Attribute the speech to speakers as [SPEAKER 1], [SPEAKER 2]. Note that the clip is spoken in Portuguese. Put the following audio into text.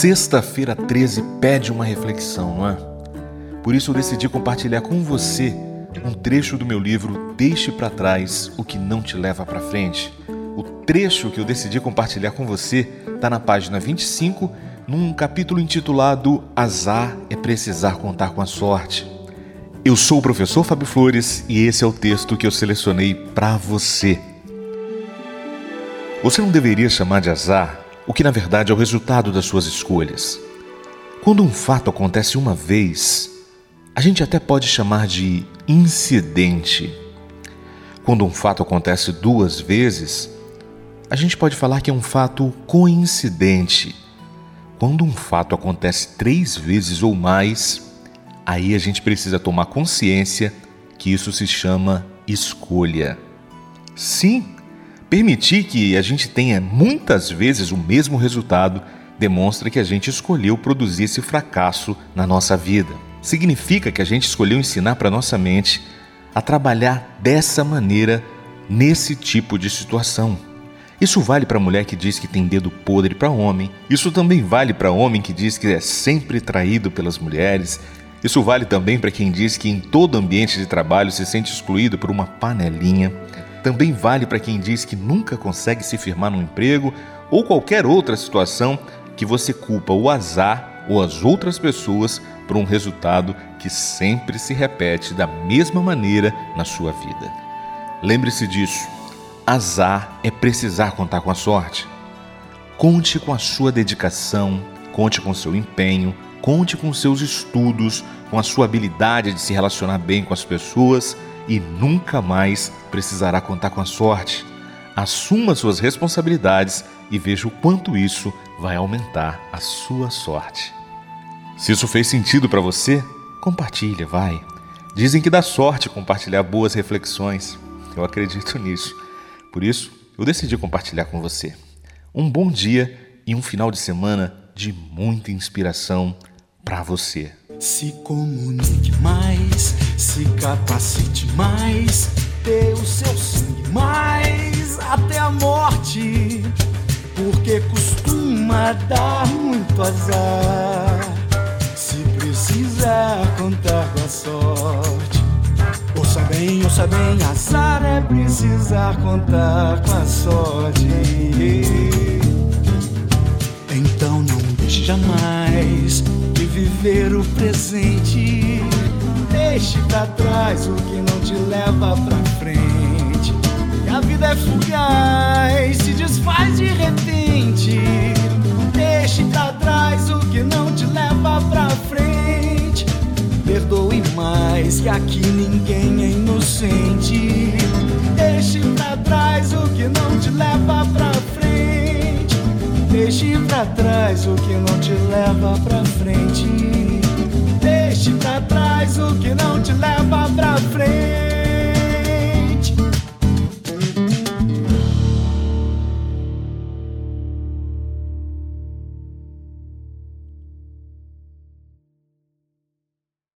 [SPEAKER 1] Sexta-feira 13 pede uma reflexão, não é? Por isso eu decidi compartilhar com você um trecho do meu livro Deixe para trás o que não te leva para frente. O trecho que eu decidi compartilhar com você está na página 25, num capítulo intitulado Azar é precisar contar com a sorte. Eu sou o professor Fábio Flores e esse é o texto que eu selecionei para você. Você não deveria chamar de azar o que na verdade é o resultado das suas escolhas. Quando um fato acontece uma vez, a gente até pode chamar de incidente. Quando um fato acontece duas vezes, a gente pode falar que é um fato coincidente. Quando um fato acontece três vezes ou mais, aí a gente precisa tomar consciência que isso se chama escolha. Sim, Permitir que a gente tenha muitas vezes o mesmo resultado demonstra que a gente escolheu produzir esse fracasso na nossa vida. Significa que a gente escolheu ensinar para nossa mente a trabalhar dessa maneira nesse tipo de situação. Isso vale para a mulher que diz que tem dedo podre para homem. Isso também vale para homem que diz que é sempre traído pelas mulheres. Isso vale também para quem diz que em todo ambiente de trabalho se sente excluído por uma panelinha também vale para quem diz que nunca consegue se firmar num emprego ou qualquer outra situação que você culpa o azar ou as outras pessoas por um resultado que sempre se repete da mesma maneira na sua vida. Lembre-se disso. Azar é precisar contar com a sorte. Conte com a sua dedicação, conte com seu empenho, conte com seus estudos, com a sua habilidade de se relacionar bem com as pessoas e nunca mais precisará contar com a sorte. Assuma suas responsabilidades e veja o quanto isso vai aumentar a sua sorte. Se isso fez sentido para você, compartilha, vai. Dizem que dá sorte compartilhar boas reflexões. Eu acredito nisso. Por isso, eu decidi compartilhar com você. Um bom dia e um final de semana de muita inspiração para você.
[SPEAKER 2] Se comunique se capacite mais, dê o seu sangue mais até a morte, porque costuma dar muito azar. Se precisar contar com a sorte, ouça bem, ouça bem, azar é precisar contar com a sorte. Então não deixe jamais viver o presente. Deixe pra trás o que não te leva pra frente. E a vida é fugaz, se desfaz de repente. Deixe pra trás o que não te leva pra frente. Perdoe mais, que aqui ninguém é inocente. Deixe pra trás o que não te leva pra frente. Deixe pra trás o que não te leva pra frente. Deixe pra trás o que não te leva pra frente.